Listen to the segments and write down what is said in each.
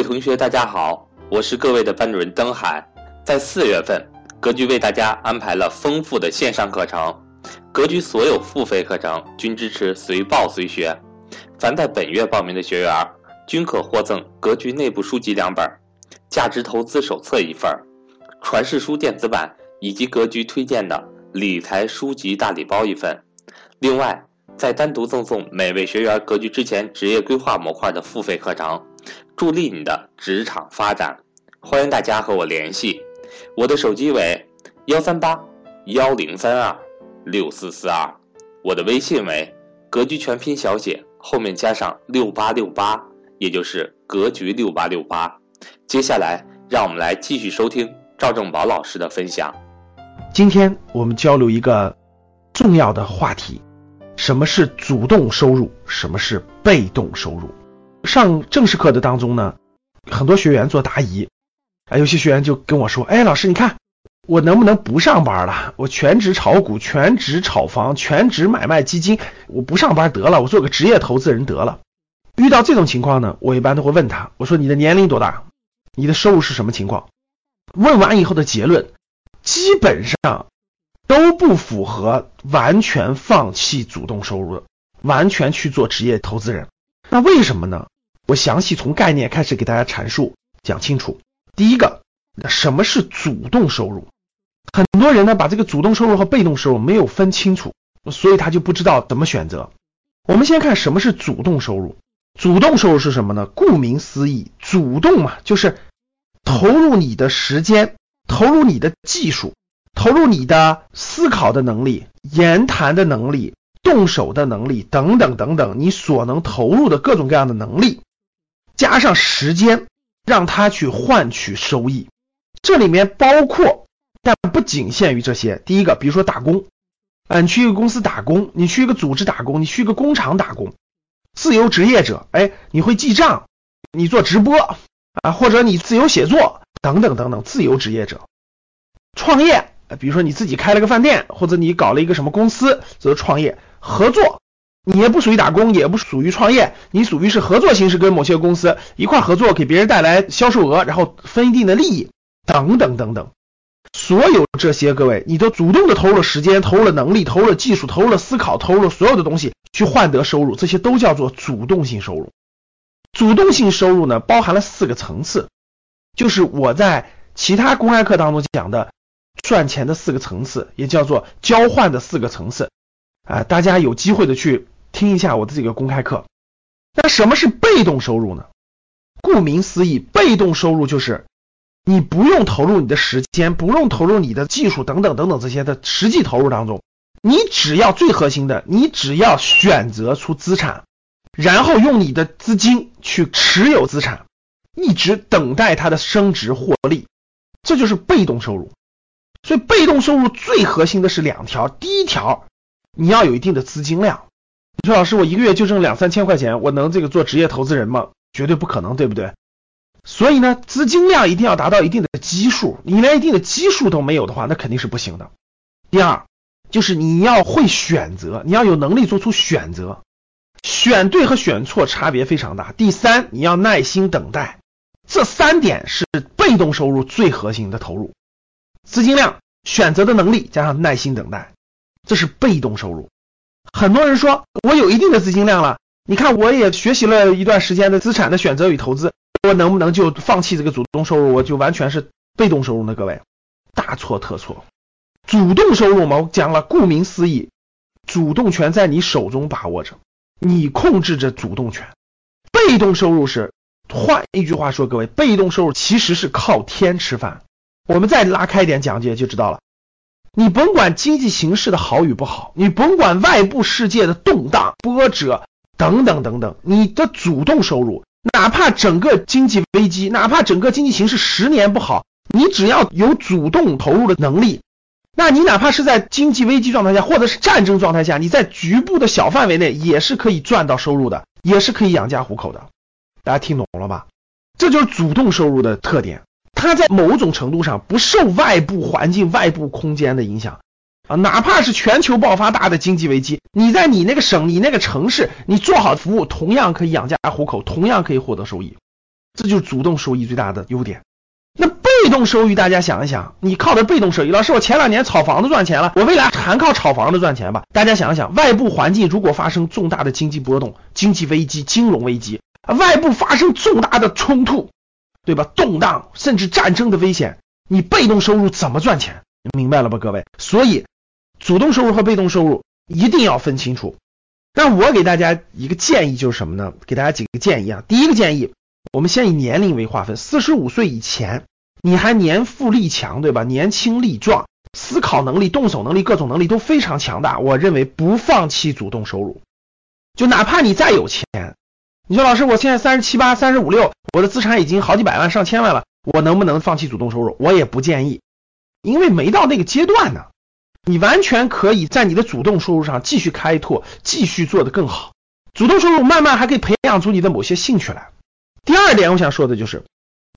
各位同学，大家好，我是各位的班主任登海。在四月份，格局为大家安排了丰富的线上课程，格局所有付费课程均支持随报随学。凡在本月报名的学员，均可获赠格局内部书籍两本、价值投资手册一份、传世书电子版以及格局推荐的理财书籍大礼包一份。另外，再单独赠送每位学员格局之前职业规划模块的付费课程，助力你的职场发展。欢迎大家和我联系，我的手机为幺三八幺零三二六四四二，我的微信为格局全拼小写后面加上六八六八，也就是格局六八六八。接下来，让我们来继续收听赵正宝老师的分享。今天我们交流一个重要的话题：什么是主动收入？什么是被动收入？上正式课的当中呢，很多学员做答疑，啊，有些学员就跟我说：“哎，老师，你看我能不能不上班了？我全职炒股，全职炒房，全职买卖基金，我不上班得了，我做个职业投资人得了。”遇到这种情况呢，我一般都会问他：“我说你的年龄多大？你的收入是什么情况？”问完以后的结论，基本上都不符合完全放弃主动收入的，完全去做职业投资人。那为什么呢？我详细从概念开始给大家阐述，讲清楚。第一个，什么是主动收入？很多人呢把这个主动收入和被动收入没有分清楚，所以他就不知道怎么选择。我们先看什么是主动收入。主动收入是什么呢？顾名思义，主动嘛，就是投入你的时间，投入你的技术，投入你的思考的能力、言谈的能力。动手的能力等等等等，你所能投入的各种各样的能力，加上时间，让他去换取收益。这里面包括，但不仅限于这些。第一个，比如说打工，啊，你去一个公司打工，你去一个组织打工，你去一个工厂打工，自由职业者，哎，你会记账，你做直播啊，或者你自由写作等等等等，自由职业者，创业，比如说你自己开了个饭店，或者你搞了一个什么公司，则创业。合作，你也不属于打工，也不属于创业，你属于是合作形式，跟某些公司一块合作，给别人带来销售额，然后分一定的利益，等等等等。所有这些，各位，你都主动的投入了时间，投入了能力，投入了技术，投入了思考，投入了所有的东西去换得收入，这些都叫做主动性收入。主动性收入呢，包含了四个层次，就是我在其他公开课当中讲的赚钱的四个层次，也叫做交换的四个层次。啊，大家有机会的去听一下我的这个公开课。那什么是被动收入呢？顾名思义，被动收入就是你不用投入你的时间，不用投入你的技术等等等等这些的实际投入当中，你只要最核心的，你只要选择出资产，然后用你的资金去持有资产，一直等待它的升值获利，这就是被动收入。所以被动收入最核心的是两条，第一条。你要有一定的资金量。你说老师，我一个月就挣两三千块钱，我能这个做职业投资人吗？绝对不可能，对不对？所以呢，资金量一定要达到一定的基数。你连一定的基数都没有的话，那肯定是不行的。第二，就是你要会选择，你要有能力做出选择，选对和选错差别非常大。第三，你要耐心等待。这三点是被动收入最核心的投入：资金量、选择的能力加上耐心等待。这是被动收入。很多人说，我有一定的资金量了，你看我也学习了一段时间的资产的选择与投资，我能不能就放弃这个主动收入，我就完全是被动收入呢？各位，大错特错。主动收入嘛，我讲了，顾名思义，主动权在你手中把握着，你控制着主动权。被动收入是，换一句话说，各位，被动收入其实是靠天吃饭。我们再拉开一点讲解就知道了。你甭管经济形势的好与不好，你甭管外部世界的动荡波折等等等等，你的主动收入，哪怕整个经济危机，哪怕整个经济形势十年不好，你只要有主动投入的能力，那你哪怕是在经济危机状态下，或者是战争状态下，你在局部的小范围内也是可以赚到收入的，也是可以养家糊口的。大家听懂了吧？这就是主动收入的特点。它在某种程度上不受外部环境、外部空间的影响啊，哪怕是全球爆发大的经济危机，你在你那个省、你那个城市，你做好服务，同样可以养家糊口，同样可以获得收益。这就是主动收益最大的优点。那被动收益，大家想一想，你靠的被动收益，老师，我前两年炒房子赚钱了，我未来还靠炒房子赚钱吧？大家想一想，外部环境如果发生重大的经济波动、经济危机、金融危机，外部发生重大的冲突，对吧？动荡甚至战争的危险，你被动收入怎么赚钱？明白了吧，各位？所以，主动收入和被动收入一定要分清楚。那我给大家一个建议就是什么呢？给大家几个建议啊。第一个建议。我们先以年龄为划分，四十五岁以前，你还年富力强，对吧？年轻力壮，思考能力、动手能力、各种能力都非常强大。我认为不放弃主动收入，就哪怕你再有钱，你说老师，我现在三十七八、三十五六，我的资产已经好几百万、上千万了，我能不能放弃主动收入？我也不建议，因为没到那个阶段呢。你完全可以在你的主动收入上继续开拓，继续做得更好。主动收入慢慢还可以培养出你的某些兴趣来。第二点，我想说的就是，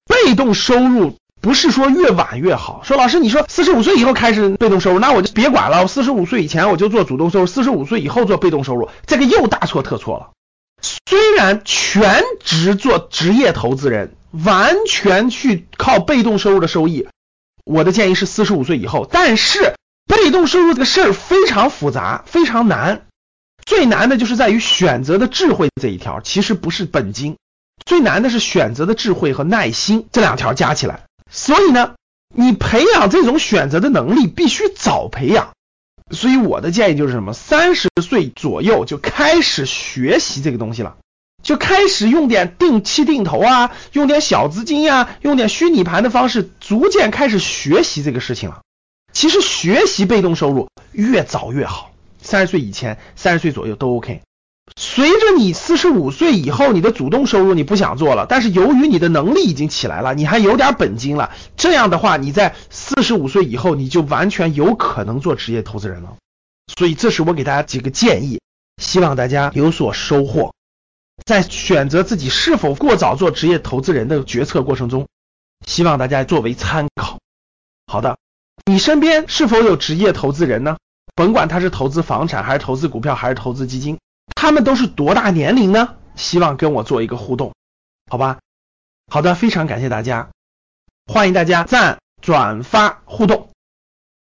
被动收入不是说越晚越好。说老师，你说四十五岁以后开始被动收入，那我就别管了。我四十五岁以前我就做主动收入，四十五岁以后做被动收入，这个又大错特错了。虽然全职做职业投资人，完全去靠被动收入的收益，我的建议是四十五岁以后。但是被动收入这个事儿非常复杂，非常难。最难的就是在于选择的智慧这一条，其实不是本金。最难的是选择的智慧和耐心这两条加起来，所以呢，你培养这种选择的能力必须早培养。所以我的建议就是什么？三十岁左右就开始学习这个东西了，就开始用点定期定投啊，用点小资金呀，用点虚拟盘的方式，逐渐开始学习这个事情了。其实学习被动收入越早越好，三十岁以前、三十岁左右都 OK。随着你四十五岁以后，你的主动收入你不想做了，但是由于你的能力已经起来了，你还有点本金了，这样的话，你在四十五岁以后，你就完全有可能做职业投资人了。所以这是我给大家几个建议，希望大家有所收获。在选择自己是否过早做职业投资人的决策过程中，希望大家作为参考。好的，你身边是否有职业投资人呢？甭管他是投资房产，还是投资股票，还是投资基金。他们都是多大年龄呢？希望跟我做一个互动，好吧？好的，非常感谢大家，欢迎大家赞、转发、互动。